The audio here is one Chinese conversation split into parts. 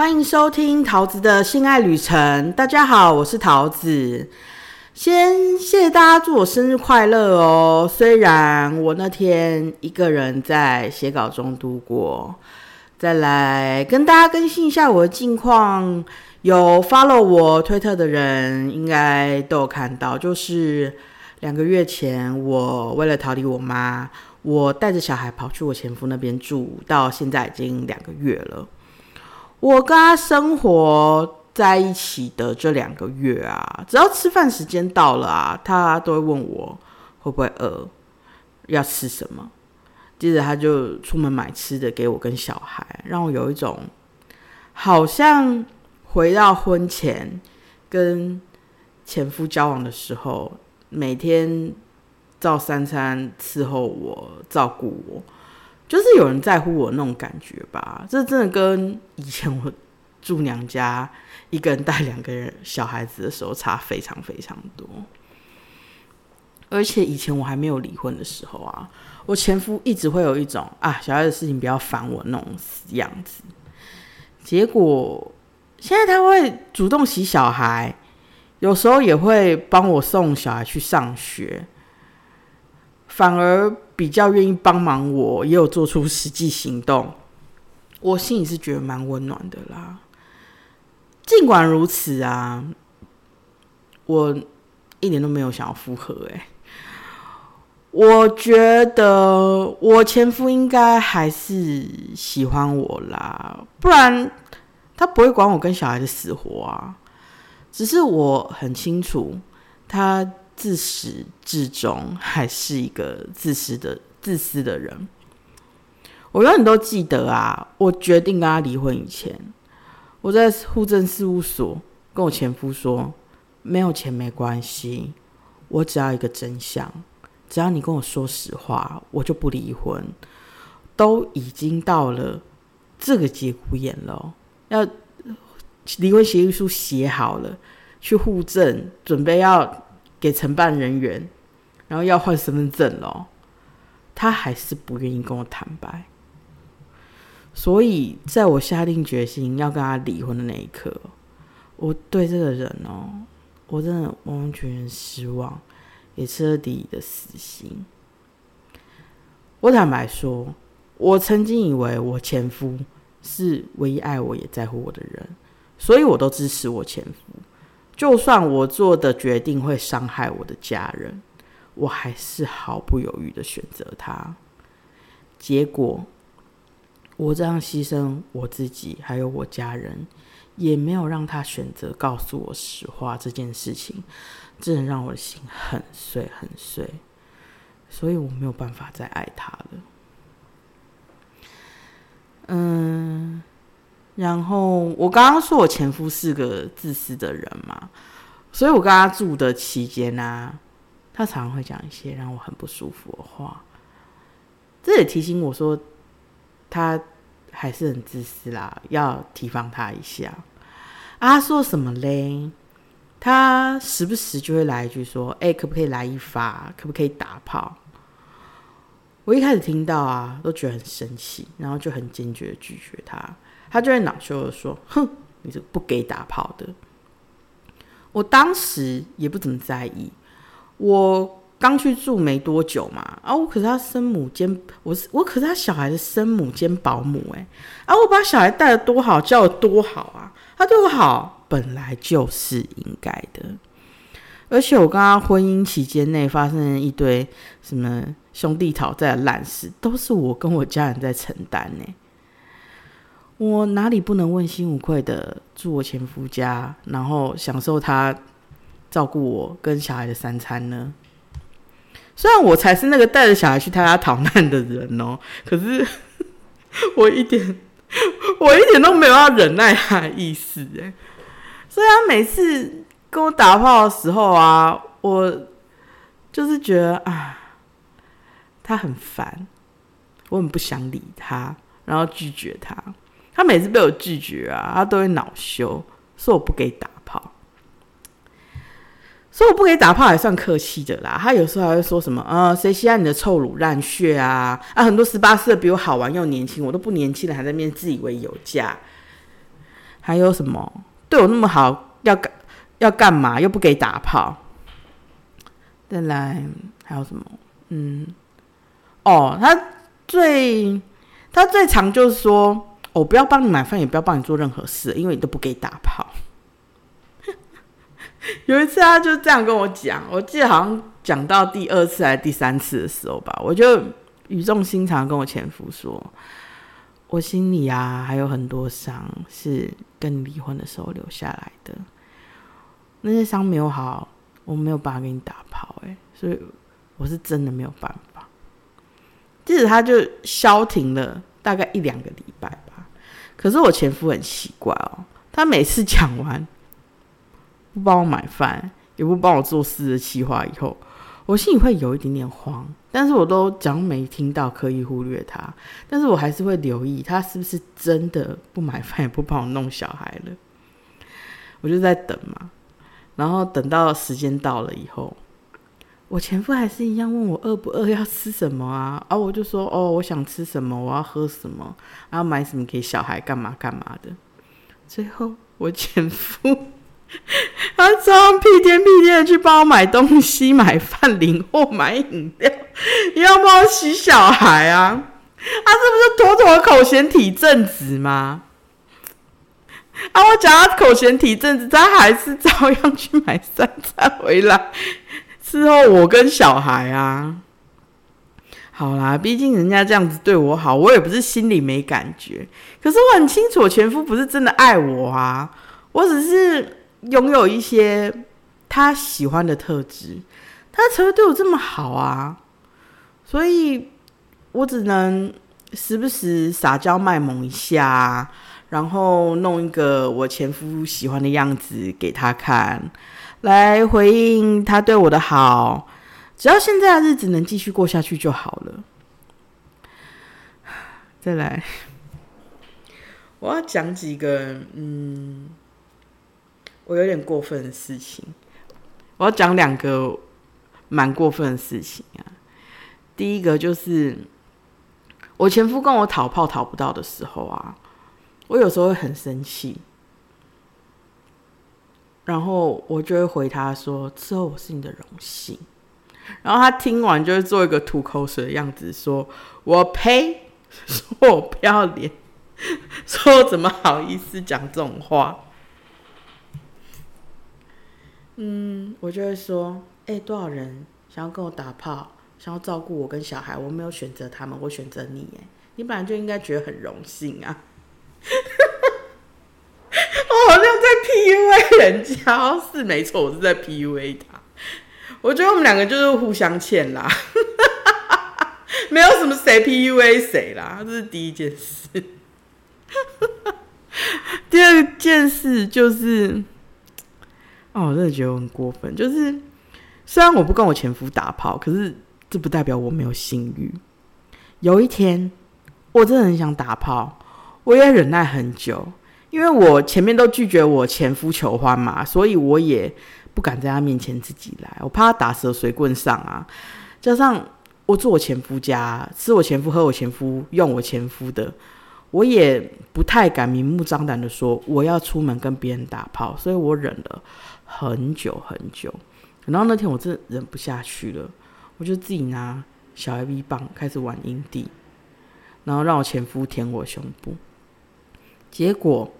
欢迎收听桃子的性爱旅程。大家好，我是桃子。先谢谢大家祝我生日快乐哦。虽然我那天一个人在写稿中度过，再来跟大家更新一下我的近况。有 follow 我推特的人应该都有看到，就是两个月前，我为了逃离我妈，我带着小孩跑去我前夫那边住，到现在已经两个月了。我跟他生活在一起的这两个月啊，只要吃饭时间到了啊，他都会问我会不会饿，要吃什么。接着他就出门买吃的给我跟小孩，让我有一种好像。回到婚前跟前夫交往的时候，每天照三餐伺候我、照顾我，就是有人在乎我那种感觉吧。这真的跟以前我住娘家一个人带两个人小孩子的时候差非常非常多。而且以前我还没有离婚的时候啊，我前夫一直会有一种啊小孩的事情不要烦我那种样子，结果。现在他会主动洗小孩，有时候也会帮我送小孩去上学，反而比较愿意帮忙我，也有做出实际行动。我心里是觉得蛮温暖的啦。尽管如此啊，我一点都没有想要复合。哎，我觉得我前夫应该还是喜欢我啦，不然。他不会管我跟小孩的死活啊，只是我很清楚，他自始至终还是一个自私的、自私的人。我永远都记得啊，我决定跟他离婚以前，我在户政事务所跟我前夫说，没有钱没关系，我只要一个真相，只要你跟我说实话，我就不离婚。都已经到了这个节骨眼了。要离婚协议书写好了，去户政准备要给承办人员，然后要换身份证咯。他还是不愿意跟我坦白，所以在我下定决心要跟他离婚的那一刻，我对这个人哦，我真的完全失望，也彻底的死心。我坦白说，我曾经以为我前夫。是唯一爱我也在乎我的人，所以我都支持我前夫。就算我做的决定会伤害我的家人，我还是毫不犹豫的选择他。结果，我这样牺牲我自己还有我家人，也没有让他选择告诉我实话这件事情，真的让我的心很碎很碎。所以我没有办法再爱他了。嗯，然后我刚刚说我前夫是个自私的人嘛，所以我跟他住的期间呢，他常常会讲一些让我很不舒服的话。这也提醒我说，他还是很自私啦，要提防他一下。啊，说什么嘞？他时不时就会来一句说：“哎，可不可以来一发？可不可以打炮？”我一开始听到啊，都觉得很生气，然后就很坚决拒绝他。他就会恼羞的说：“哼，你是不给打炮的。”我当时也不怎么在意，我刚去住没多久嘛，啊，我可是他生母兼我是我可是他小孩的生母兼保姆哎，啊，我把小孩带的多好，教的多好啊，他对我好本来就是应该的。而且我跟他婚姻期间内发生一堆什么兄弟讨债的烂事，都是我跟我家人在承担呢。我哪里不能问心无愧的住我前夫家，然后享受他照顾我跟小孩的三餐呢？虽然我才是那个带着小孩去他家逃难的人哦，可是 我一点我一点都没有要忍耐他的意思哎。所以他每次。跟我打炮的时候啊，我就是觉得啊，他很烦，我很不想理他，然后拒绝他。他每次被我拒绝啊，他都会恼羞，说我不给打炮。说我不给打炮还算客气的啦。他有时候还会说什么呃，谁稀罕你的臭乳烂血啊？啊，很多十八岁的比我好玩又年轻，我都不年轻了，还在面自以为有价。还有什么对我那么好，要干要干嘛？又不给打炮。再来还有什么？嗯，哦，他最他最常就是说，我不要帮你买饭，也不要帮你做任何事，因为你都不给打炮。有一次他就这样跟我讲，我记得好像讲到第二次还是第三次的时候吧，我就语重心长跟我前夫说，我心里啊还有很多伤是跟你离婚的时候留下来的，那些伤没有好。我没有办法给你打炮，哎，所以我是真的没有办法。即使他就消停了大概一两个礼拜，可是我前夫很奇怪哦，他每次讲完不帮我买饭，也不帮我做事的计划以后，我心里会有一点点慌，但是我都讲没听到，刻意忽略他，但是我还是会留意他是不是真的不买饭，也不帮我弄小孩了。我就在等嘛。然后等到时间到了以后，我前夫还是一样问我饿不饿，要吃什么啊？啊，我就说哦，我想吃什么，我要喝什么，要买什么给小孩，干嘛干嘛的。最后我前夫他早上屁颠屁颠的去帮我买东西、买饭、领货、买饮料，要帮我洗小孩啊！他这不是妥妥口嫌体正直吗？啊！我讲他口嫌体正直，他还是照样去买三餐回来伺候我跟小孩啊。好啦，毕竟人家这样子对我好，我也不是心里没感觉。可是我很清楚，我前夫不是真的爱我啊，我只是拥有一些他喜欢的特质，他才会对我这么好啊。所以我只能时不时撒娇卖萌一下。然后弄一个我前夫喜欢的样子给他看，来回应他对我的好。只要现在的日子能继续过下去就好了。再来，我要讲几个嗯，我有点过分的事情。我要讲两个蛮过分的事情啊。第一个就是我前夫跟我讨炮讨不到的时候啊。我有时候会很生气，然后我就会回他说：“之后我是你的荣幸。”然后他听完就会做一个吐口水的样子，说：“我呸！说我不要脸，说我怎么好意思讲这种话？”嗯，我就会说：“哎，多少人想要跟我打炮，想要照顾我跟小孩，我没有选择他们，我选择你。哎，你本来就应该觉得很荣幸啊。”我好像 PUA 人家，是没错，我是在 PUA 他。我觉得我们两个就是互相欠啦，没有什么谁 PUA 谁啦，这是第一件事。第二件事就是，哦，我真的觉得很过分。就是虽然我不跟我前夫打炮，可是这不代表我没有性欲。有一天，我真的很想打炮。我也忍耐很久，因为我前面都拒绝我前夫求欢嘛，所以我也不敢在他面前自己来，我怕他打蛇随棍上啊。加上我住我前夫家，吃我前夫、喝我前夫、用我前夫的，我也不太敢明目张胆的说我要出门跟别人打炮，所以我忍了很久很久。然后那天我真的忍不下去了，我就自己拿小 A B 棒开始玩阴蒂，然后让我前夫舔我胸部。结果，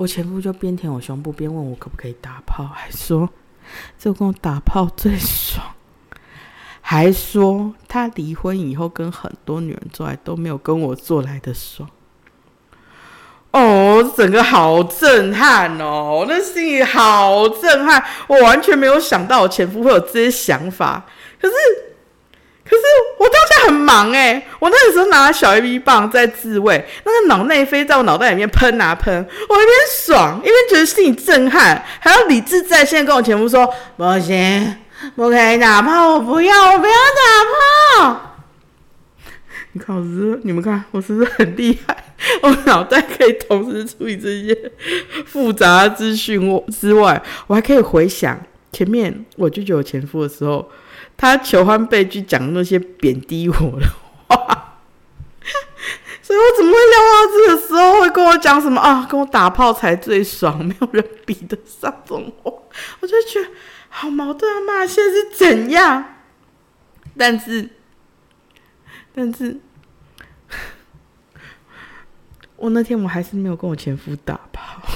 我前夫就边舔我胸部边问我可不可以打炮，还说这跟我打炮最爽，还说他离婚以后跟很多女人做爱都没有跟我做来的爽。哦，整个好震撼哦，那心里好震撼，我完全没有想到我前夫会有这些想法，可是。可是我当下很忙哎，我那个时候拿小 A B 棒在自慰，那个脑内飞在我脑袋里面喷啊喷，我一边爽一边觉得心里震撼，还要理智在线跟我前夫说不行，不可以打炮，我不要，我不要打炮。你看我是，你们看我是不是很厉害？我脑袋可以同时处理这些复杂资讯我之外，我还可以回想前面我拒绝我前夫的时候。他求欢被拒讲那些贬低我的话，所以我怎么会料到这个时候会跟我讲什么啊？跟我打炮才最爽，没有人比得上这种话，我就觉得好矛盾啊！妈，现在是怎样？但是，但是，我那天我还是没有跟我前夫打炮。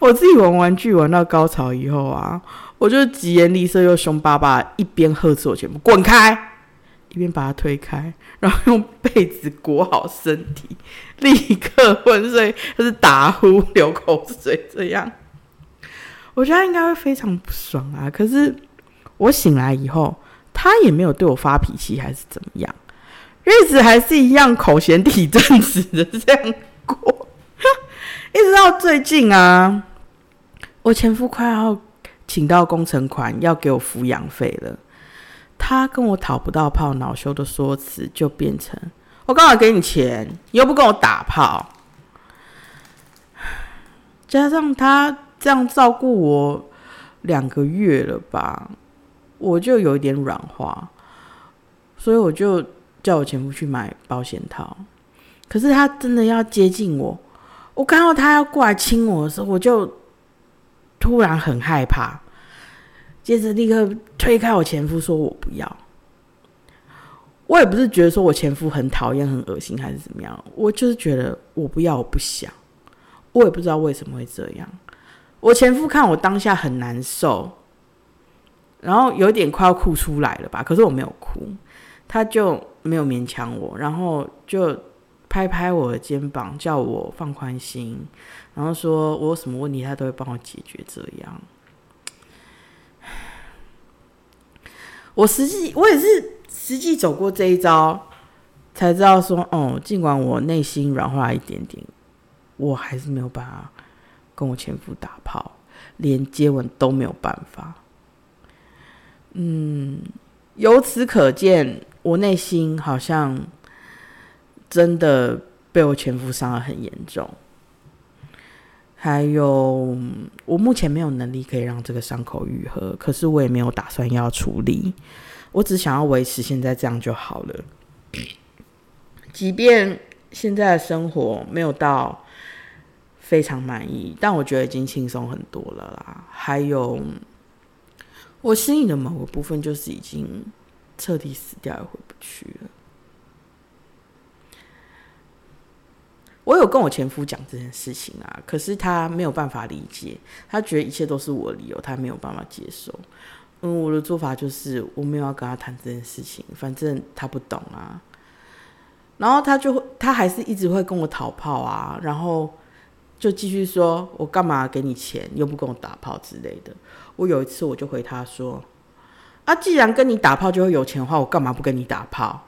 我自己玩玩具玩到高潮以后啊，我就疾言厉色又凶巴巴，一边呵斥我前夫滚开，一边把他推开，然后用被子裹好身体，立刻昏睡，就是打呼流口水这样。我觉得他应该会非常不爽啊。可是我醒来以后，他也没有对我发脾气，还是怎么样，日子还是一样口嫌体正直的这样过。一直到最近啊，我前夫快要请到工程款要给我抚养费了，他跟我讨不到炮，恼羞的说辞就变成我刚好给你钱，你又不跟我打炮，加上他这样照顾我两个月了吧，我就有一点软化，所以我就叫我前夫去买保险套，可是他真的要接近我。我看到他要过来亲我的时候，我就突然很害怕，接着立刻推开我前夫，说我不要。我也不是觉得说我前夫很讨厌、很恶心还是怎么样，我就是觉得我不要，我不想。我也不知道为什么会这样。我前夫看我当下很难受，然后有点快要哭出来了吧，可是我没有哭，他就没有勉强我，然后就。拍拍我的肩膀，叫我放宽心，然后说我有什么问题，他都会帮我解决。这样，我实际我也是实际走过这一招，才知道说，哦，尽管我内心软化一点点，我还是没有办法跟我前夫打炮，连接吻都没有办法。嗯，由此可见，我内心好像。真的被我前夫伤的很严重，还有我目前没有能力可以让这个伤口愈合，可是我也没有打算要处理，我只想要维持现在这样就好了。即便现在的生活没有到非常满意，但我觉得已经轻松很多了啦。还有我心里的某个部分，就是已经彻底死掉，也回不去了。我有跟我前夫讲这件事情啊，可是他没有办法理解，他觉得一切都是我的理由，他没有办法接受。嗯，我的做法就是我没有要跟他谈这件事情，反正他不懂啊。然后他就会，他还是一直会跟我讨炮啊，然后就继续说我干嘛给你钱，又不跟我打炮之类的。我有一次我就回他说：“啊，既然跟你打炮就会有钱的话，我干嘛不跟你打炮？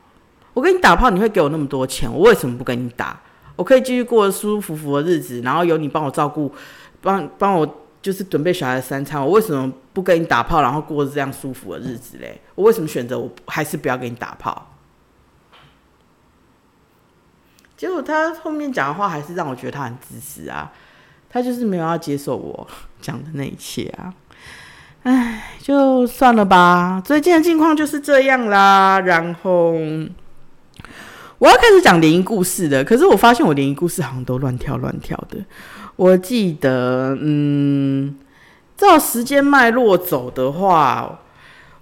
我跟你打炮你会给我那么多钱，我为什么不跟你打？”我可以继续过舒舒服服的日子，然后有你帮我照顾，帮帮我就是准备小孩的三餐。我为什么不跟你打炮，然后过这样舒服的日子嘞？我为什么选择我还是不要跟你打炮？结果他后面讲的话还是让我觉得他很自私啊，他就是没有要接受我讲的那一切啊。唉，就算了吧。最近的境况就是这样啦，然后。我要开始讲联谊故事的，可是我发现我联谊故事好像都乱跳乱跳的。我记得，嗯，照时间脉络走的话，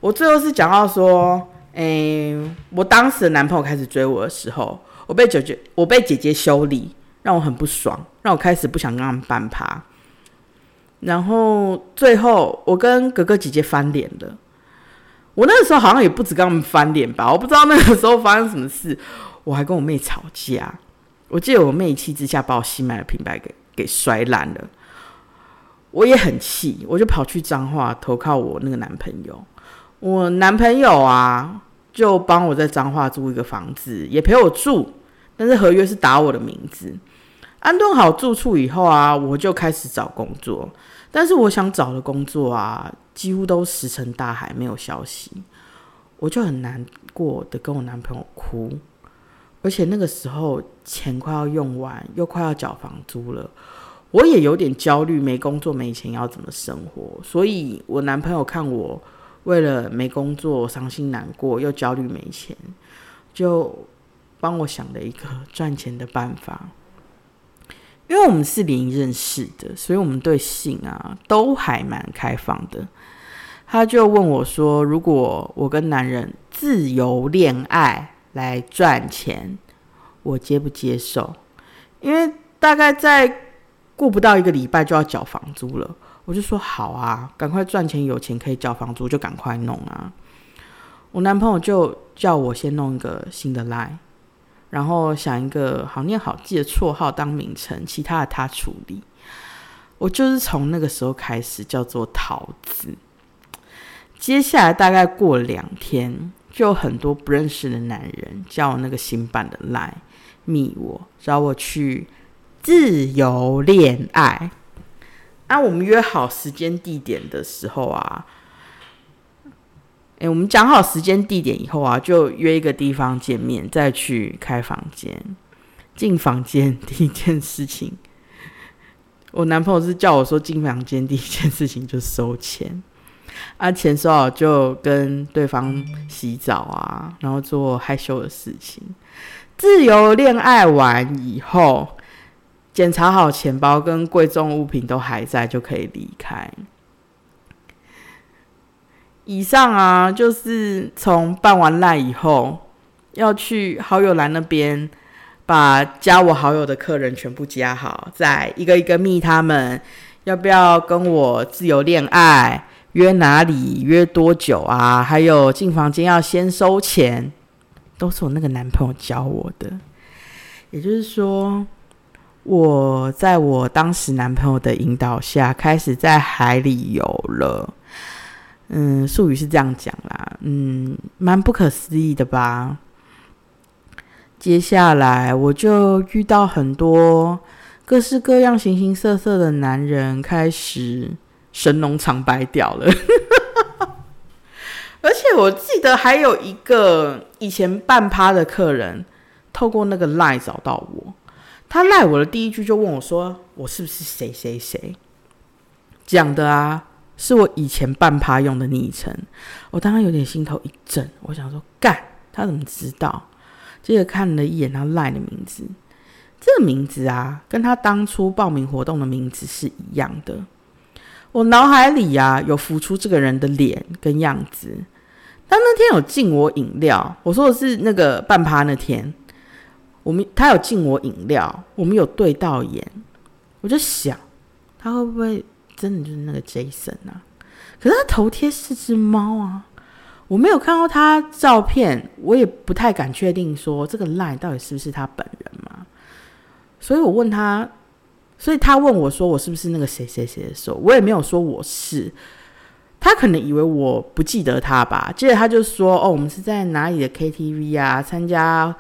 我最后是讲到说，哎，我当时的男朋友开始追我的时候，我被姐姐我被姐姐修理，让我很不爽，让我开始不想跟他们攀爬。然后最后我跟哥哥姐姐翻脸了。我那个时候好像也不止跟他们翻脸吧，我不知道那个时候发生什么事。我还跟我妹吵架，我记得我妹一气之下把我新买的平板给给摔烂了，我也很气，我就跑去彰化投靠我那个男朋友。我男朋友啊，就帮我在彰化租一个房子，也陪我住，但是合约是打我的名字。安顿好住处以后啊，我就开始找工作，但是我想找的工作啊，几乎都石沉大海，没有消息，我就很难过的跟我男朋友哭。而且那个时候钱快要用完，又快要缴房租了，我也有点焦虑，没工作没钱要怎么生活？所以我男朋友看我为了没工作伤心难过，又焦虑没钱，就帮我想了一个赚钱的办法。因为我们是零认识的，所以我们对性啊都还蛮开放的。他就问我说：“如果我跟男人自由恋爱来赚钱，我接不接受？”因为大概在过不到一个礼拜就要缴房租了，我就说：“好啊，赶快赚钱，有钱可以缴房租就赶快弄啊。”我男朋友就叫我先弄一个新的 line。然后想一个好念好记的绰号当名称，其他的他处理。我就是从那个时候开始叫做桃子。接下来大概过两天，就很多不认识的男人叫那个新版的来密我，找我去自由恋爱。啊，我们约好时间地点的时候啊。哎，我们讲好时间地点以后啊，就约一个地方见面，再去开房间。进房间第一件事情，我男朋友是叫我说进房间第一件事情就收钱。啊，钱收好就跟对方洗澡啊，然后做害羞的事情。自由恋爱完以后，检查好钱包跟贵重物品都还在，就可以离开。以上啊，就是从办完赖以后，要去好友栏那边把加我好友的客人全部加好，再一个一个密他们，要不要跟我自由恋爱，约哪里，约多久啊？还有进房间要先收钱，都是我那个男朋友教我的。也就是说，我在我当时男朋友的引导下，开始在海里游了。嗯，术语是这样讲啦，嗯，蛮不可思议的吧？接下来我就遇到很多各式各样、形形色色的男人，开始神农尝百屌了。而且我记得还有一个以前半趴的客人，透过那个赖找到我，他赖我的第一句就问我说：“我是不是谁谁谁？”讲的啊。是我以前半趴用的昵称，我当时有点心头一震，我想说干，他怎么知道？接着看了一眼他赖的名字，这个名字啊，跟他当初报名活动的名字是一样的。我脑海里啊，有浮出这个人的脸跟样子。他那天有敬我饮料，我说的是那个半趴那天，我们他有敬我饮料，我们有对到眼，我就想他会不会？真的就是那个 Jason 啊，可是他头贴是只猫啊，我没有看到他照片，我也不太敢确定说这个 line 到底是不是他本人嘛，所以我问他，所以他问我说我是不是那个谁谁谁的时候，我也没有说我是，他可能以为我不记得他吧，接着他就说哦，我们是在哪里的 KTV 啊，参加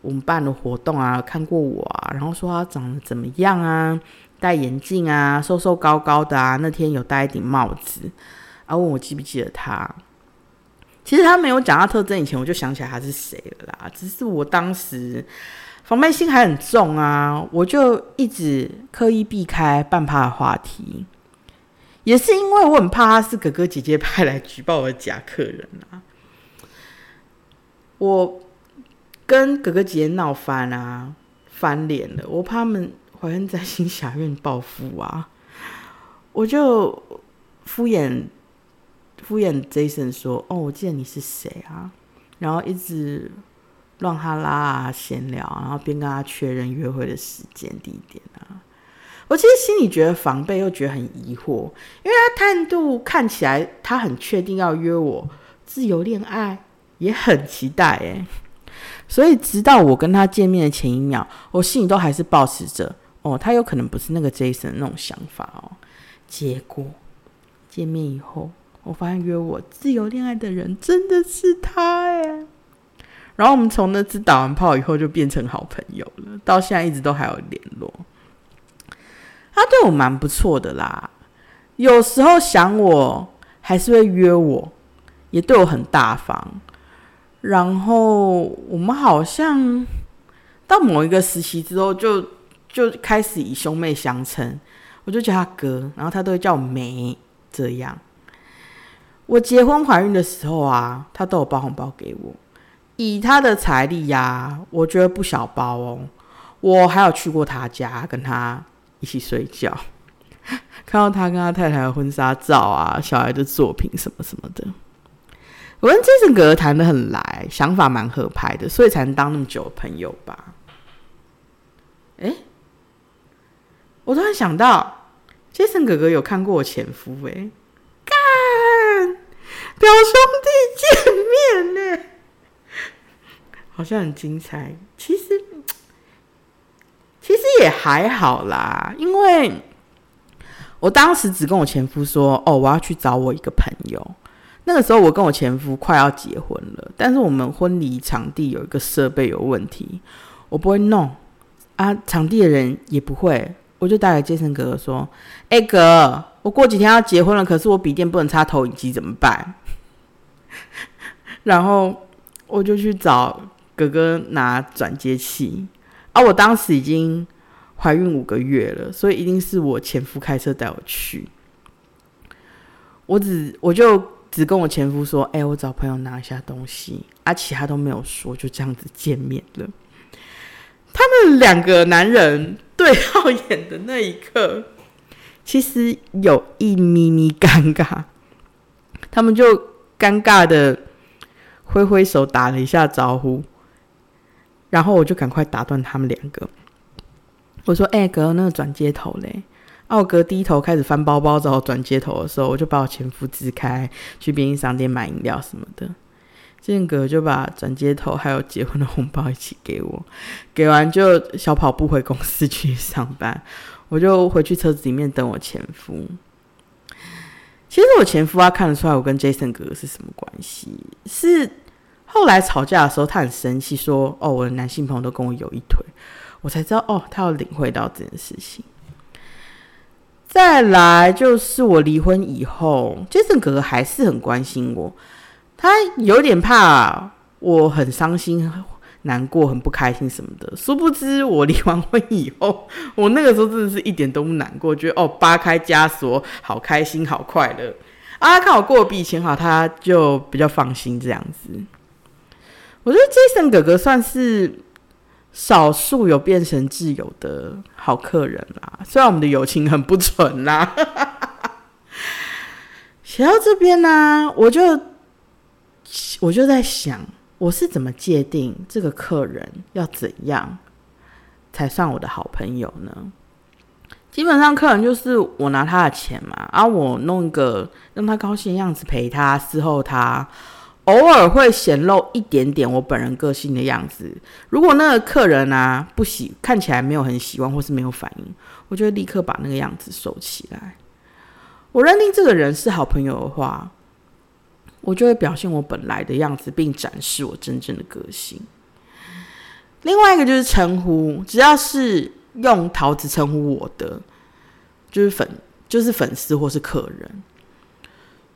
我们办的活动啊，看过我啊，然后说他长得怎么样啊。戴眼镜啊，瘦瘦高高的啊，那天有戴一顶帽子，啊，问我记不记得他。其实他没有讲他特征以前，我就想起来他是谁了啦。只是我当时防备心还很重啊，我就一直刻意避开半怕的话题，也是因为我很怕他是哥哥姐姐派来举报我的假客人啊。我跟哥哥姐姐闹翻啊，翻脸了，我怕他们。怀恨在心，侠怨报复啊！我就敷衍敷衍 Jason 说：“哦，我记得你是谁啊？”然后一直乱哈拉啊闲聊，然后边跟他确认约会的时间地点啊。我其实心里觉得防备，又觉得很疑惑，因为他态度看起来他很确定要约我自由恋爱，也很期待哎。所以直到我跟他见面的前一秒，我心里都还是保持着。哦，他有可能不是那个 Jason 那种想法哦。结果见面以后，我发现约我自由恋爱的人真的是他哎。然后我们从那次打完炮以后就变成好朋友了，到现在一直都还有联络。他对我蛮不错的啦，有时候想我还是会约我，也对我很大方。然后我们好像到某一个时期之后就。就开始以兄妹相称，我就叫他哥，然后他都会叫我梅。这样，我结婚怀孕的时候啊，他都有包红包给我。以他的财力呀，我觉得不小包哦。我还有去过他家，跟他一起睡觉，看到他跟他太太的婚纱照啊，小孩的作品什么什么的。我跟 Jason 哥哥谈的很来，想法蛮合拍的，所以才能当那么久的朋友吧。哎，我突然想到，Jason 哥哥有看过我前夫哎，干表兄弟见面呢，好像很精彩。其实。其实也还好啦，因为我当时只跟我前夫说：“哦，我要去找我一个朋友。”那个时候我跟我前夫快要结婚了，但是我们婚礼场地有一个设备有问题，我不会弄啊，场地的人也不会，我就打给杰森哥哥说：“哎哥，我过几天要结婚了，可是我笔电不能插投影机，怎么办？”然后我就去找哥哥拿转接器。啊！我当时已经怀孕五个月了，所以一定是我前夫开车带我去。我只我就只跟我前夫说：“哎，我找朋友拿一下东西。”啊，其他都没有说，就这样子见面了。他们两个男人对号眼的那一刻，其实有一咪咪尴尬。他们就尴尬的挥挥手，打了一下招呼。然后我就赶快打断他们两个，我说：“哎哥，那个转接头嘞？”奥哥低头开始翻包包找转接头的时候，我就把我前夫支开，去便利商店买饮料什么的。建哥就把转接头还有结婚的红包一起给我，给完就小跑步回公司去上班。我就回去车子里面等我前夫。其实我前夫他看得出来我跟 Jason 哥哥是什么关系，是。后来吵架的时候，他很生气，说：“哦，我的男性朋友都跟我有一腿。”我才知道，哦，他要领会到这件事情。再来就是我离婚以后，Jason 哥哥还是很关心我，他有点怕我很伤心、难过、很不开心什么的。殊不知，我离完婚以后，我那个时候真的是一点都不难过，觉得哦，扒开枷锁，好开心，好快乐啊！看我过得比以前好，他就比较放心这样子。我觉得 Jason 哥哥算是少数有变成挚友的好客人啦，虽然我们的友情很不纯啦。写到这边呢，我就我就在想，我是怎么界定这个客人要怎样才算我的好朋友呢？基本上，客人就是我拿他的钱嘛，啊，我弄一个让他高兴的样子陪他伺候他。偶尔会显露一点点我本人个性的样子。如果那个客人啊不喜，看起来没有很喜欢，或是没有反应，我就会立刻把那个样子收起来。我认定这个人是好朋友的话，我就会表现我本来的样子，并展示我真正的个性。另外一个就是称呼，只要是用桃子称呼我的，就是粉，就是粉丝或是客人。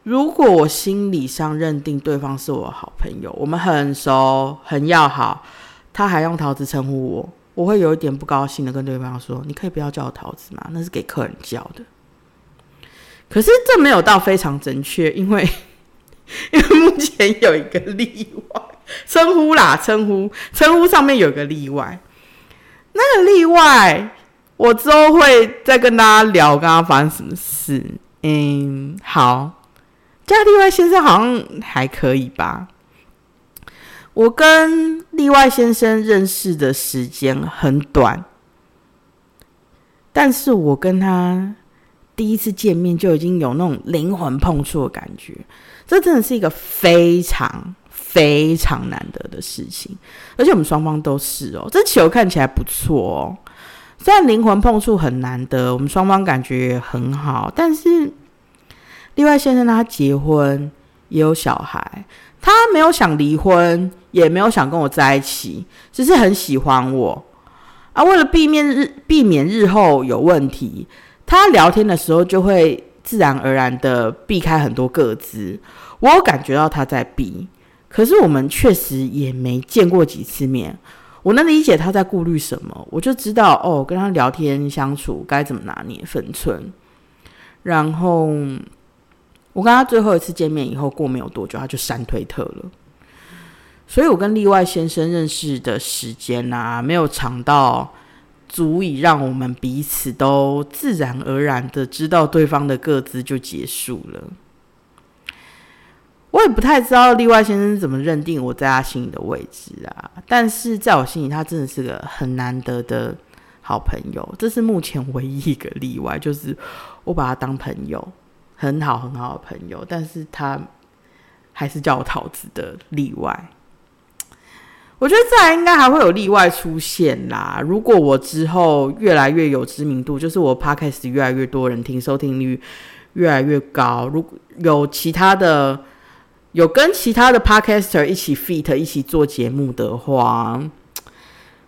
如果我心理上认定对方是我好朋友，我们很熟很要好，他还用桃子称呼我，我会有一点不高兴的跟对方说：“你可以不要叫我桃子吗？那是给客人叫的。”可是这没有到非常准确，因为因 为目前有一个例外，称呼啦，称呼称呼上面有个例外，那个例外我之后会再跟大家聊，刚刚发生什么事。嗯，好。加例外先生好像还可以吧。我跟例外先生认识的时间很短，但是我跟他第一次见面就已经有那种灵魂碰触的感觉，这真的是一个非常非常难得的事情，而且我们双方都是哦，这球看起来不错哦。虽然灵魂碰触很难得，我们双方感觉也很好，但是。另外先生他结婚也有小孩，他没有想离婚，也没有想跟我在一起，只是很喜欢我啊。为了避免日避免日后有问题，他聊天的时候就会自然而然的避开很多个字。我有感觉到他在避，可是我们确实也没见过几次面，我能理解他在顾虑什么，我就知道哦，跟他聊天相处该怎么拿捏分寸，然后。我跟他最后一次见面以后，过没有多久，他就删推特了。所以我跟例外先生认识的时间啊，没有长到足以让我们彼此都自然而然的知道对方的各自就结束了。我也不太知道例外先生怎么认定我在他心里的位置啊，但是在我心里，他真的是个很难得的好朋友。这是目前唯一一个例外，就是我把他当朋友，很好很好的朋友，但是他还是叫我桃子的例外。我觉得再来应该还会有例外出现啦。如果我之后越来越有知名度，就是我 podcast 越来越多人听，收听率越来越高，如果有其他的。有跟其他的 podcaster 一起 feat 一起做节目的话，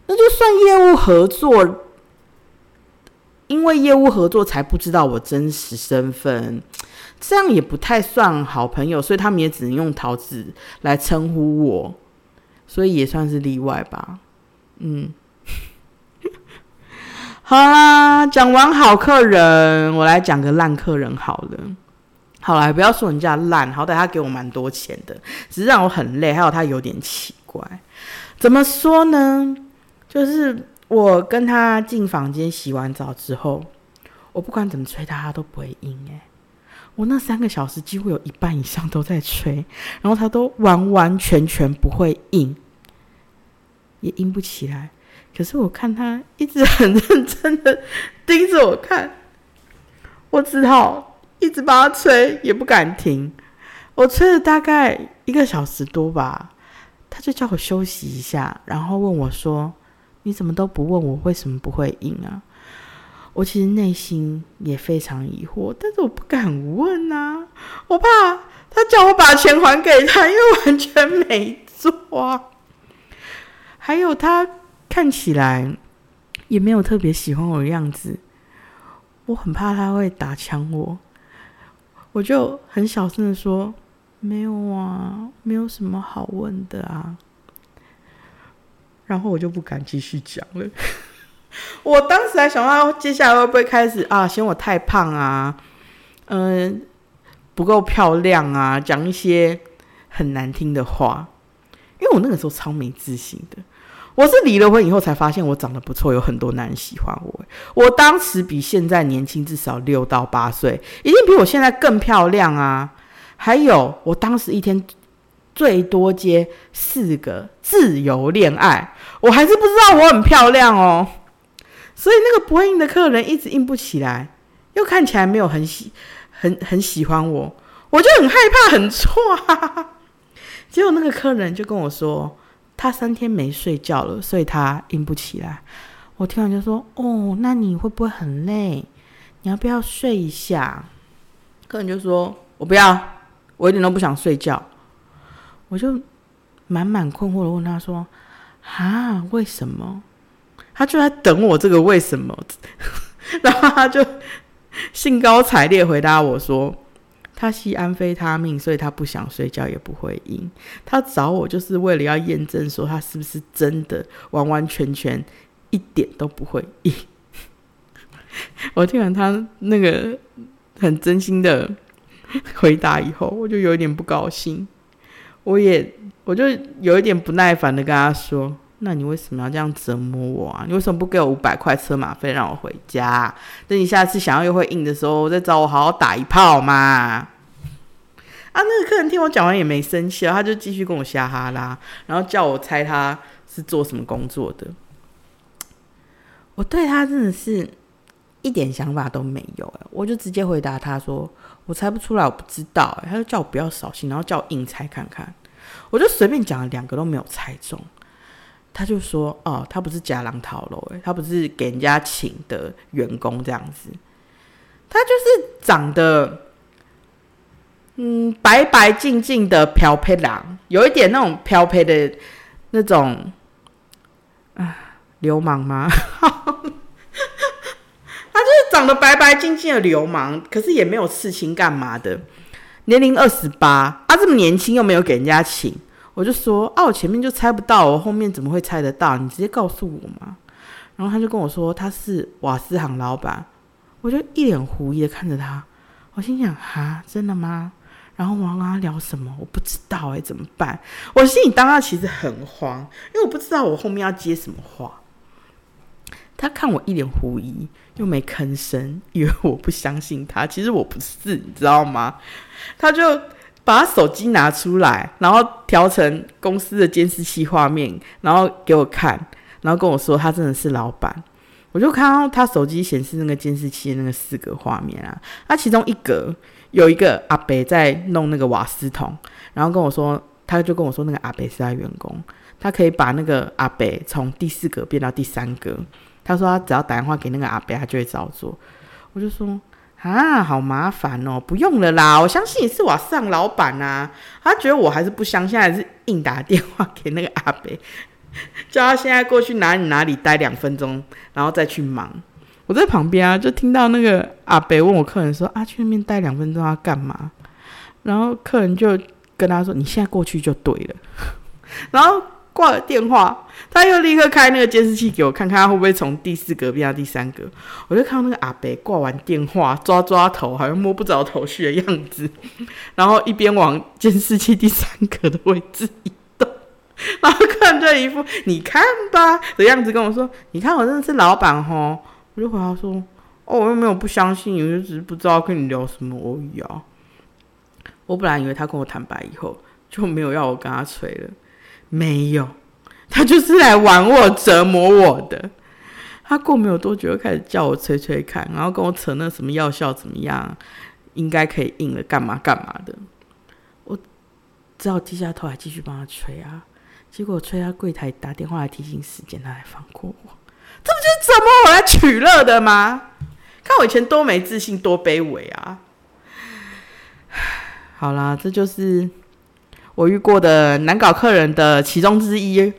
那就算业务合作，因为业务合作才不知道我真实身份，这样也不太算好朋友，所以他们也只能用桃子来称呼我，所以也算是例外吧。嗯，好啦，讲完好客人，我来讲个烂客人好了。好啦，不要说人家烂，好歹他给我蛮多钱的，只是让我很累。还有他有点奇怪，怎么说呢？就是我跟他进房间洗完澡之后，我不管怎么催他，他都不会应。诶，我那三个小时几乎有一半以上都在吹，然后他都完完全全不会应，也应不起来。可是我看他一直很认真的盯着我看，我只好。一直帮他吹，也不敢停。我吹了大概一个小时多吧，他就叫我休息一下，然后问我说：“你怎么都不问我为什么不会硬啊？”我其实内心也非常疑惑，但是我不敢问啊，我怕他叫我把钱还给他，因为完全没做。还有他看起来也没有特别喜欢我的样子，我很怕他会打枪我。我就很小声的说：“没有啊，没有什么好问的啊。”然后我就不敢继续讲了。我当时还想到接下来会不会开始啊，嫌我太胖啊，嗯，不够漂亮啊，讲一些很难听的话，因为我那个时候超没自信的。我是离了婚以后才发现我长得不错，有很多男人喜欢我。我当时比现在年轻至少六到八岁，一定比我现在更漂亮啊！还有，我当时一天最多接四个自由恋爱，我还是不知道我很漂亮哦。所以那个不会应的客人一直硬不起来，又看起来没有很喜很很喜欢我，我就很害怕很错啊。结果那个客人就跟我说。他三天没睡觉了，所以他硬不起来。我听完就说：“哦，那你会不会很累？你要不要睡一下？”客人就说：“我不要，我一点都不想睡觉。”我就满满困惑的问他说：“啊，为什么？”他就在等我这个为什么，然后他就兴高采烈回答我说。他吸安非他命，所以他不想睡觉也不会硬。他找我就是为了要验证说他是不是真的完完全全一点都不会硬。我听完他那个很真心的回答以后，我就有一点不高兴。我也我就有一点不耐烦的跟他说：“那你为什么要这样折磨我啊？你为什么不给我五百块车马费让我回家？等你下次想要又会硬的时候，再找我好好打一炮嘛。”啊，那个客人听我讲完也没生气他就继续跟我瞎哈拉，然后叫我猜他是做什么工作的。我对他真的是一点想法都没有哎，我就直接回答他说：“我猜不出来，我不知道。”，他就叫我不要扫兴，然后叫我硬猜看看。我就随便讲了两个都没有猜中，他就说：“哦，他不是假狼逃楼，哎，他不是给人家请的员工这样子，他就是长得。”嗯，白白净净的漂配郎，有一点那种漂配的那种啊，流氓吗？他就是长得白白净净的流氓，可是也没有刺青干嘛的。年龄二十八，啊，这么年轻又没有给人家请，我就说啊，我前面就猜不到，我后面怎么会猜得到？你直接告诉我嘛。然后他就跟我说他是瓦斯行老板，我就一脸狐疑的看着他，我心想哈，真的吗？然后我要跟他聊什么，我不知道哎，怎么办？我心里当下其实很慌，因为我不知道我后面要接什么话。他看我一脸狐疑，又没吭声，以为我不相信他。其实我不是，你知道吗？他就把他手机拿出来，然后调成公司的监视器画面，然后给我看，然后跟我说他真的是老板。我就看到他手机显示那个监视器的那个四个画面啊，他其中一格有一个阿北在弄那个瓦斯桶，然后跟我说，他就跟我说那个阿北是他员工，他可以把那个阿北从第四格变到第三格。他说他只要打电话给那个阿伯，他就会照做。我就说 啊，好麻烦哦，不用了啦，我相信你是我上老板呐。他觉得我还是不相信，还是硬打电话给那个阿伯，叫他现在过去哪里哪里待两分钟，然后再去忙。我在旁边啊，就听到那个阿伯问我客人说啊，去那边待两分钟要干嘛？然后客人就跟他说，你现在过去就对了。然后。挂了电话，他又立刻开那个监视器给我看看，他会不会从第四格变到第三格？我就看到那个阿北挂完电话，抓抓头，好像摸不着头绪的样子，然后一边往监视器第三格的位置移动，然后看这一副你看吧的样子，跟我说：“你看我真的是老板吼。”我就回答说：“哦，我又没有不相信，我就只是不知道跟你聊什么而已啊。”我本来以为他跟我坦白以后就没有要我跟他吹了。没有，他就是来玩我、折磨我的。他过没有多久，又开始叫我吹吹看，然后跟我扯那什么药效怎么样，应该可以硬了，干嘛干嘛的。我只好低下头来继续帮他吹啊。结果吹他柜台打电话来提醒时间，他还放过我。这不就是折磨我来取乐的吗？看我以前多没自信，多卑微啊！好啦，这就是。我遇过的难搞客人的其中之一，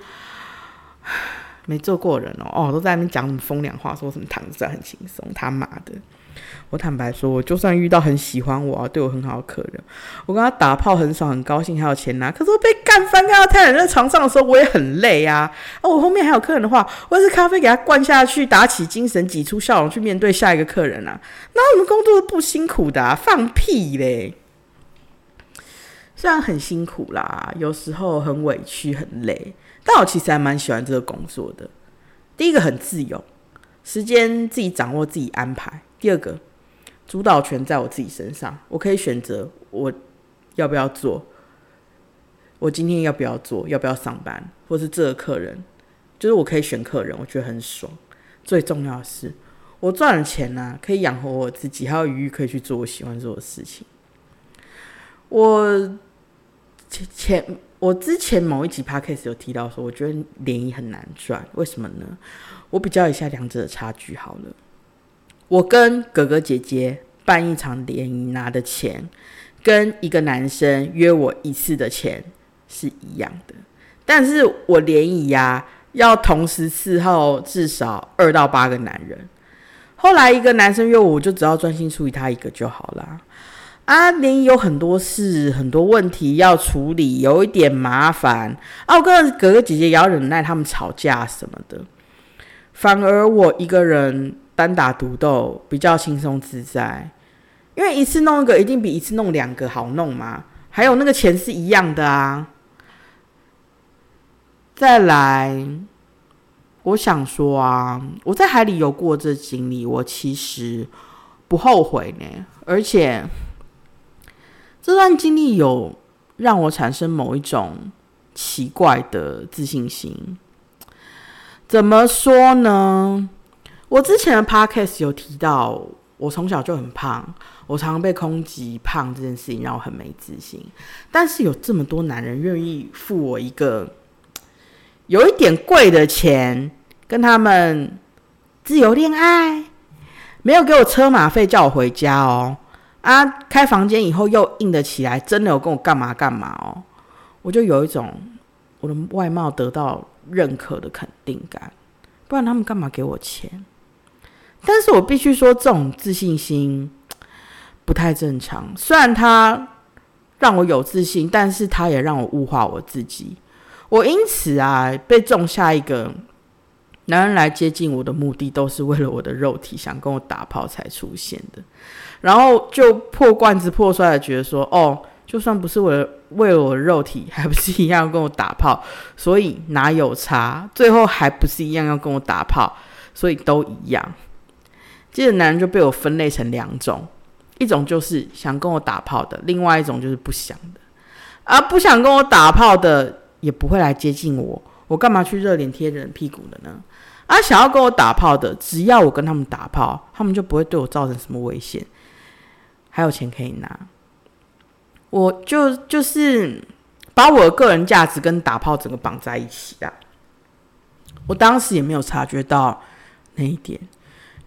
没做过人哦哦，都在那边讲什么风凉话，说什么躺着很轻松，他妈的！我坦白说，我就算遇到很喜欢我、啊对我很好的客人，我跟他打炮很爽，很高兴，还有钱拿，可是我被干翻，看到太太在床上的时候，我也很累啊！啊，我后面还有客人的话，我也是咖啡给他灌下去，打起精神，挤出笑容去面对下一个客人啊！那我们工作不辛苦的？放屁嘞！虽然很辛苦啦，有时候很委屈、很累，但我其实还蛮喜欢这个工作的。第一个很自由，时间自己掌握、自己安排；第二个，主导权在我自己身上，我可以选择我要不要做，我今天要不要做，要不要上班，或是这个客人，就是我可以选客人，我觉得很爽。最重要的是，我赚了钱呢，可以养活我自己，还有余裕可以去做我喜欢做的事情。我。前我之前某一集 podcast 有提到说，我觉得联谊很难赚，为什么呢？我比较一下两者的差距好了。我跟哥哥姐姐办一场联谊拿的钱，跟一个男生约我一次的钱是一样的，但是我联谊呀要同时伺候至少二到八个男人。后来一个男生约我，我就只要专心处理他一个就好了。啊，联谊有很多事，很多问题要处理，有一点麻烦。啊，我跟哥哥姐姐也要忍耐他们吵架什么的。反而我一个人单打独斗比较轻松自在，因为一次弄一个一定比一次弄两个好弄嘛。还有那个钱是一样的啊。再来，我想说啊，我在海里有过这经历，我其实不后悔呢，而且。这段经历有让我产生某一种奇怪的自信心。怎么说呢？我之前的 podcast 有提到，我从小就很胖，我常常被空击胖这件事情让我很没自信。但是有这么多男人愿意付我一个有一点贵的钱，跟他们自由恋爱，没有给我车马费，叫我回家哦。啊！开房间以后又硬得起来，真的有跟我干嘛干嘛哦？我就有一种我的外貌得到认可的肯定感，不然他们干嘛给我钱？但是我必须说，这种自信心不太正常。虽然他让我有自信，但是他也让我物化我自己。我因此啊，被种下一个男人来接近我的目的，都是为了我的肉体，想跟我打炮才出现的。然后就破罐子破摔的觉得说，哦，就算不是为了为了我的肉体，还不是一样要跟我打炮？所以哪有差？最后还不是一样要跟我打炮？所以都一样。接着男人就被我分类成两种，一种就是想跟我打炮的，另外一种就是不想的。啊，不想跟我打炮的也不会来接近我，我干嘛去热脸贴人屁股的呢？啊，想要跟我打炮的，只要我跟他们打炮，他们就不会对我造成什么危险，还有钱可以拿。我就就是把我的个人价值跟打炮整个绑在一起啊。我当时也没有察觉到那一点，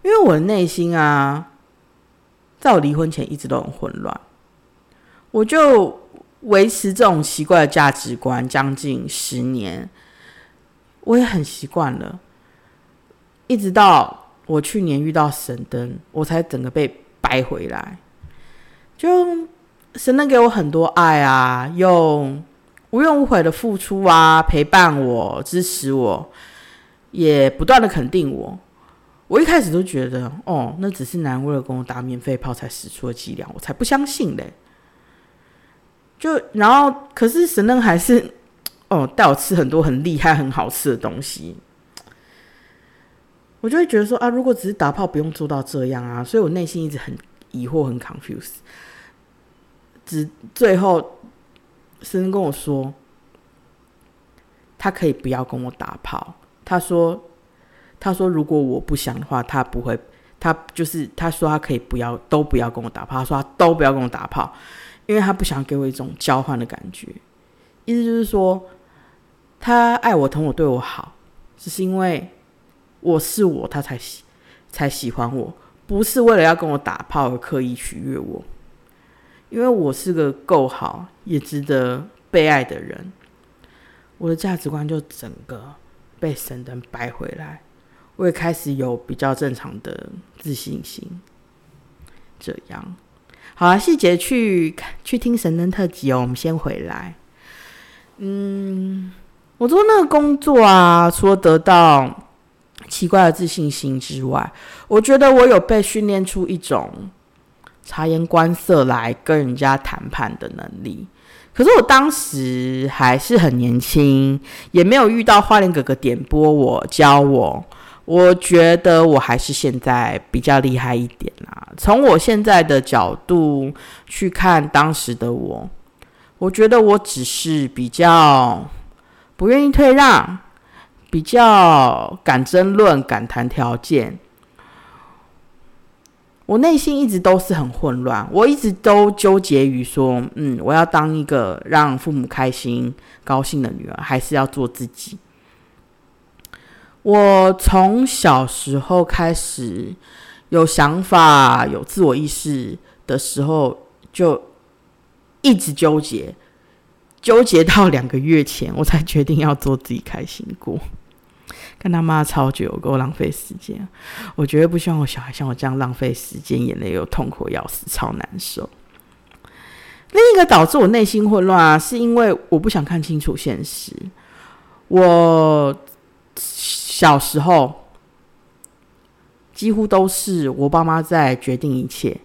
因为我的内心啊，在我离婚前一直都很混乱，我就。维持这种奇怪的价值观将近十年，我也很习惯了。一直到我去年遇到神灯，我才整个被掰回来。就神能给我很多爱啊，用无怨无悔的付出啊，陪伴我，支持我，也不断的肯定我。我一开始都觉得，哦，那只是男人为了跟我打免费炮才使出的伎俩，我才不相信嘞。就然后，可是神灯还是哦带我吃很多很厉害、很好吃的东西，我就会觉得说啊，如果只是打炮，不用做到这样啊。所以我内心一直很疑惑、很 confuse。只最后神灯跟我说，他可以不要跟我打炮。他说，他说如果我不想的话，他不会。他就是他说他可以不要，都不要跟我打炮。他说他都不要跟我打炮。因为他不想给我一种交换的感觉，意思就是说，他爱我、疼我、对我好，只是因为我是我，他才喜才喜欢我，不是为了要跟我打炮而刻意取悦我。因为我是个够好也值得被爱的人，我的价值观就整个被神灯掰回来，我也开始有比较正常的自信心，这样。好啊，细节去看去听神灯特辑哦。我们先回来。嗯，我做那个工作啊，除了得到奇怪的自信心之外，我觉得我有被训练出一种察言观色来跟人家谈判的能力。可是我当时还是很年轻，也没有遇到花莲哥哥点拨我教我。我觉得我还是现在比较厉害一点啦。从我现在的角度去看当时的我，我觉得我只是比较不愿意退让，比较敢争论、敢谈条件。我内心一直都是很混乱，我一直都纠结于说，嗯，我要当一个让父母开心、高兴的女儿，还是要做自己。我从小时候开始有想法、有自我意识的时候，就一直纠结，纠结到两个月前，我才决定要做自己开心过。跟他妈超久，够浪费时间。我绝对不希望我小孩像我这样浪费时间，眼泪又痛苦要死，超难受。另一个导致我内心混乱啊，是因为我不想看清楚现实。我。小时候，几乎都是我爸妈在决定一切，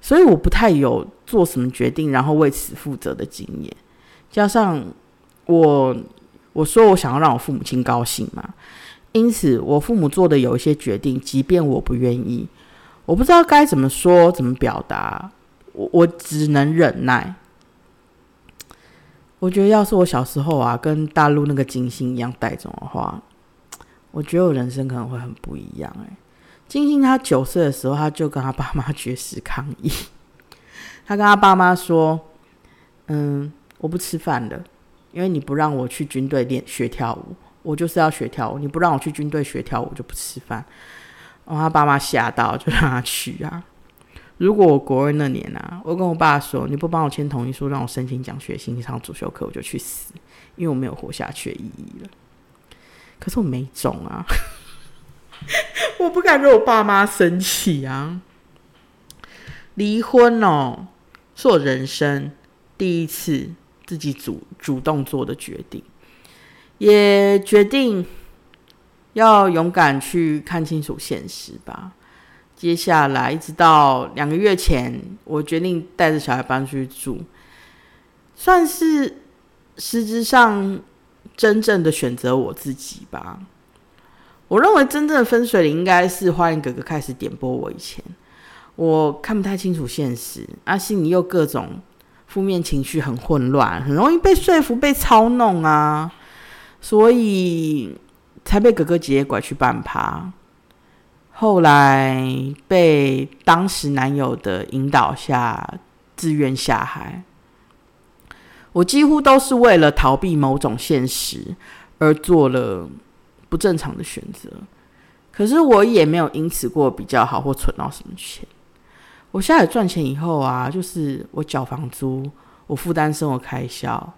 所以我不太有做什么决定然后为此负责的经验。加上我我说我想要让我父母亲高兴嘛，因此我父母做的有一些决定，即便我不愿意，我不知道该怎么说怎么表达，我我只能忍耐。我觉得要是我小时候啊，跟大陆那个金星一样带种的话。我觉得我人生可能会很不一样哎。金星他九岁的时候，他就跟他爸妈 绝食抗议。他跟他爸妈说：“嗯，我不吃饭了，因为你不让我去军队练学跳舞，我就是要学跳舞。你不让我去军队学跳舞，我就不吃饭。”然后他爸妈吓到，就让他去啊。如果我国二那年啊，我跟我爸说：“你不帮我签同意书，让我申请奖学金上主修课，我就去死，因为我没有活下去的意义了。”可是我没种啊，我不敢惹我爸妈生气啊。离婚哦，是我人生第一次自己主主动做的决定，也决定要勇敢去看清楚现实吧。接下来一直到两个月前，我决定带着小孩搬出去住，算是实质上真正的选择我自己吧。我认为真正的分水岭应该是花园哥哥开始点拨我以前，我看不太清楚现实，阿心里又各种负面情绪很混乱，很容易被说服、被操弄啊，所以才被哥哥姐姐拐去半趴。后来被当时男友的引导下自愿下海，我几乎都是为了逃避某种现实而做了不正常的选择。可是我也没有因此过比较好或存到什么钱。我下海赚钱以后啊，就是我缴房租，我负担生活开销，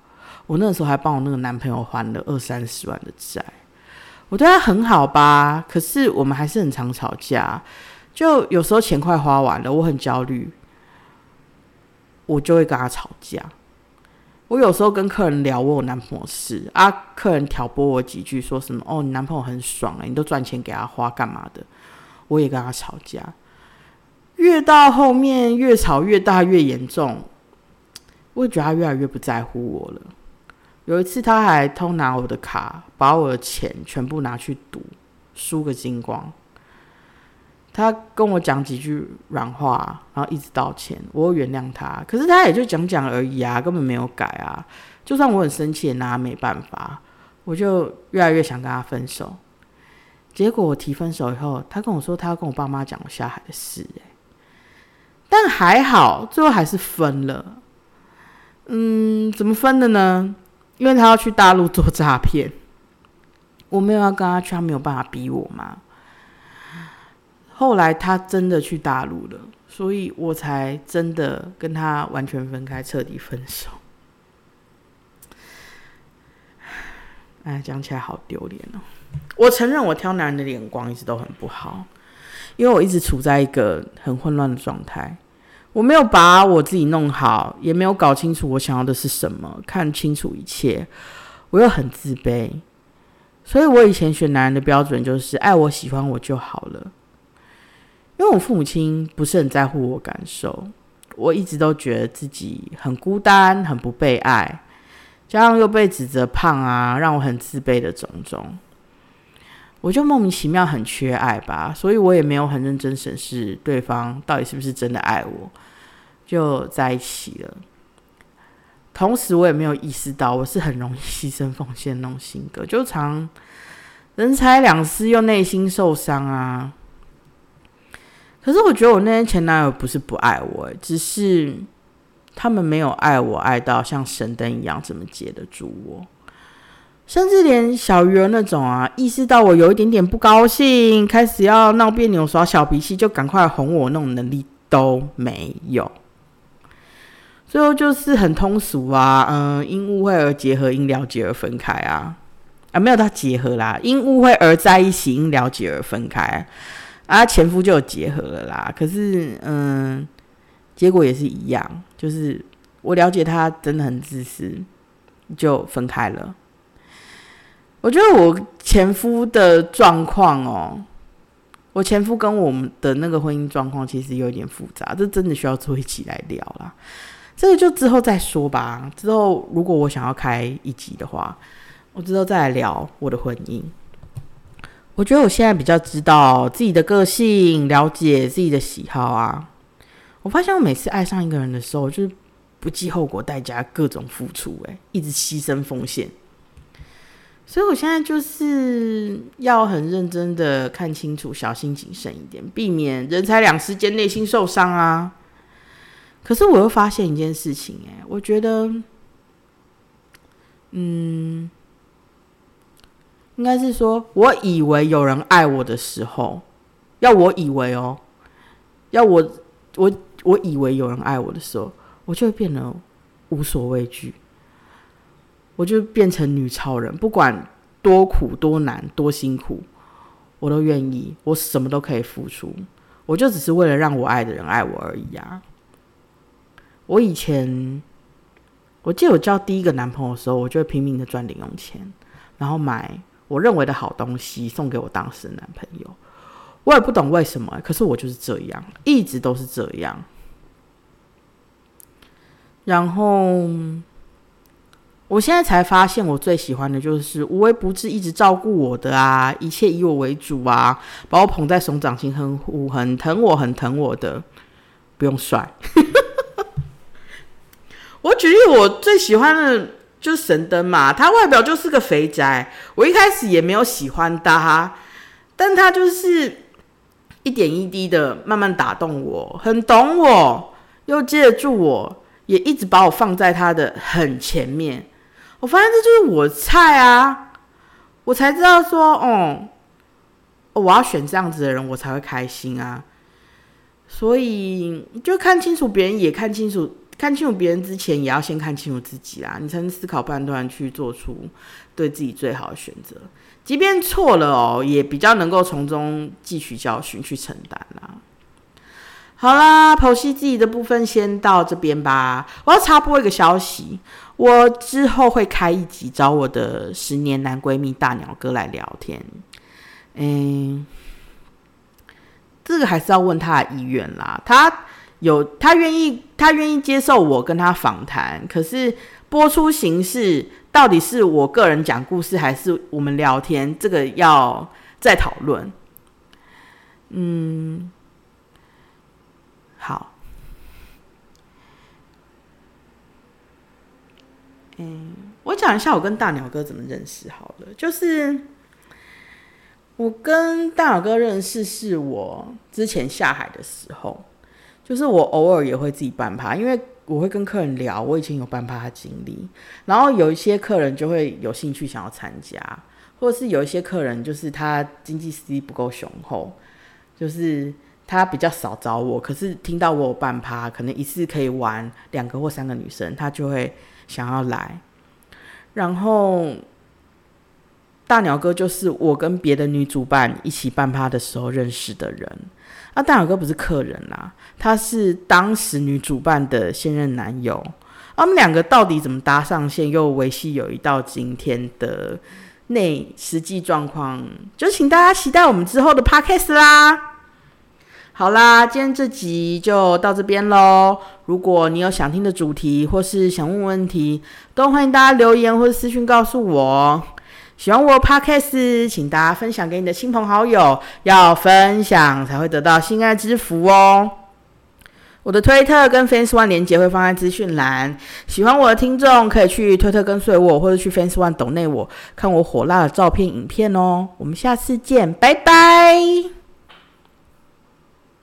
我那个时候还帮我那个男朋友还了二三十万的债。我对他很好吧，可是我们还是很常吵架。就有时候钱快花完了，我很焦虑，我就会跟他吵架。我有时候跟客人聊我有男朋友事啊，客人挑拨我几句，说什么哦，你男朋友很爽哎，你都赚钱给他花干嘛的？我也跟他吵架。越到后面越吵越大越严重，我觉得他越来越不在乎我了。有一次，他还偷拿我的卡，把我的钱全部拿去赌，输个精光。他跟我讲几句软话，然后一直道歉，我原谅他。可是他也就讲讲而已啊，根本没有改啊。就算我很生气，也拿他没办法。我就越来越想跟他分手。结果我提分手以后，他跟我说他要跟我爸妈讲我下海的事，但还好，最后还是分了。嗯，怎么分的呢？因为他要去大陆做诈骗，我没有要跟他去，他没有办法逼我嘛。后来他真的去大陆了，所以我才真的跟他完全分开，彻底分手。哎，讲起来好丢脸哦！我承认我挑男人的眼光一直都很不好，因为我一直处在一个很混乱的状态。我没有把我自己弄好，也没有搞清楚我想要的是什么，看清楚一切，我又很自卑，所以我以前选男人的标准就是爱我、喜欢我就好了。因为我父母亲不是很在乎我感受，我一直都觉得自己很孤单、很不被爱，加上又被指责胖啊，让我很自卑的种种。我就莫名其妙很缺爱吧，所以我也没有很认真审视对方到底是不是真的爱我，就在一起了。同时，我也没有意识到我是很容易牺牲奉献那种性格，就常人财两失又内心受伤啊。可是我觉得我那些前男友不是不爱我，只是他们没有爱我爱到像神灯一样这么接得住我。甚至连小鱼儿那种啊，意识到我有一点点不高兴，开始要闹别扭、耍小脾气，就赶快哄我那种能力都没有。最后就是很通俗啊，嗯，因误会而结合，因了解而分开啊，啊，没有到结合啦，因误会而在一起，因了解而分开啊，前夫就有结合了啦。可是，嗯，结果也是一样，就是我了解他真的很自私，就分开了。我觉得我前夫的状况哦，我前夫跟我们的那个婚姻状况其实有点复杂，这真的需要坐一起来聊啦。这个就之后再说吧。之后如果我想要开一集的话，我之后再来聊我的婚姻。我觉得我现在比较知道自己的个性，了解自己的喜好啊。我发现我每次爱上一个人的时候，就是不计后果代价，各种付出，诶，一直牺牲奉献。所以，我现在就是要很认真的看清楚，小心谨慎一点，避免人财两失间内心受伤啊。可是，我又发现一件事情，哎，我觉得，嗯，应该是说，我以为有人爱我的时候，要我以为哦，要我我我以为有人爱我的时候，我就会变得无所畏惧。我就变成女超人，不管多苦多难多辛苦，我都愿意，我什么都可以付出。我就只是为了让我爱的人爱我而已啊！我以前，我记得我交第一个男朋友的时候，我就会拼命的赚零用钱，然后买我认为的好东西送给我当时的男朋友。我也不懂为什么，可是我就是这样，一直都是这样。然后。我现在才发现，我最喜欢的就是无微不至，一直照顾我的啊，一切以我为主啊，把我捧在手掌心，很护，很疼我，很疼我的，不用帅。我举例，我最喜欢的就是神灯嘛，他外表就是个肥宅，我一开始也没有喜欢他，但他就是一点一滴的慢慢打动我，很懂我，又接得住我，也一直把我放在他的很前面。我发现这就是我菜啊，我才知道说，哦，我要选这样子的人，我才会开心啊。所以就看清楚别人，也看清楚，看清楚别人之前，也要先看清楚自己啊，你才能思考判断，去做出对自己最好的选择。即便错了哦，也比较能够从中汲取教训，去承担啦。好啦，剖析自己的部分先到这边吧。我要插播一个消息，我之后会开一集找我的十年男闺蜜大鸟哥来聊天。嗯，这个还是要问他的意愿啦。他有他愿意，他愿意接受我跟他访谈。可是播出形式到底是我个人讲故事，还是我们聊天？这个要再讨论。嗯。好，嗯，我讲一下我跟大鸟哥怎么认识好了。就是我跟大鸟哥认识是我之前下海的时候，就是我偶尔也会自己办趴，因为我会跟客人聊我以前有办趴的经历，然后有一些客人就会有兴趣想要参加，或者是有一些客人就是他经济实力不够雄厚，就是。他比较少找我，可是听到我有办趴，可能一次可以玩两个或三个女生，他就会想要来。然后大鸟哥就是我跟别的女主办一起办趴的时候认识的人。啊，大鸟哥不是客人啦，他是当时女主办的现任男友。他们两个到底怎么搭上线，又维系友谊到今天的内实际状况，就请大家期待我们之后的 podcast 啦。好啦，今天这集就到这边喽。如果你有想听的主题，或是想问问题，都欢迎大家留言或者私讯告诉我。喜欢我 podcast，请大家分享给你的亲朋好友，要分享才会得到心爱之福哦。我的推特跟 Fans One 连接会放在资讯栏，喜欢我的听众可以去推特跟随我，或者去 Fans One 抖内我看我火辣的照片影片哦。我们下次见，拜拜。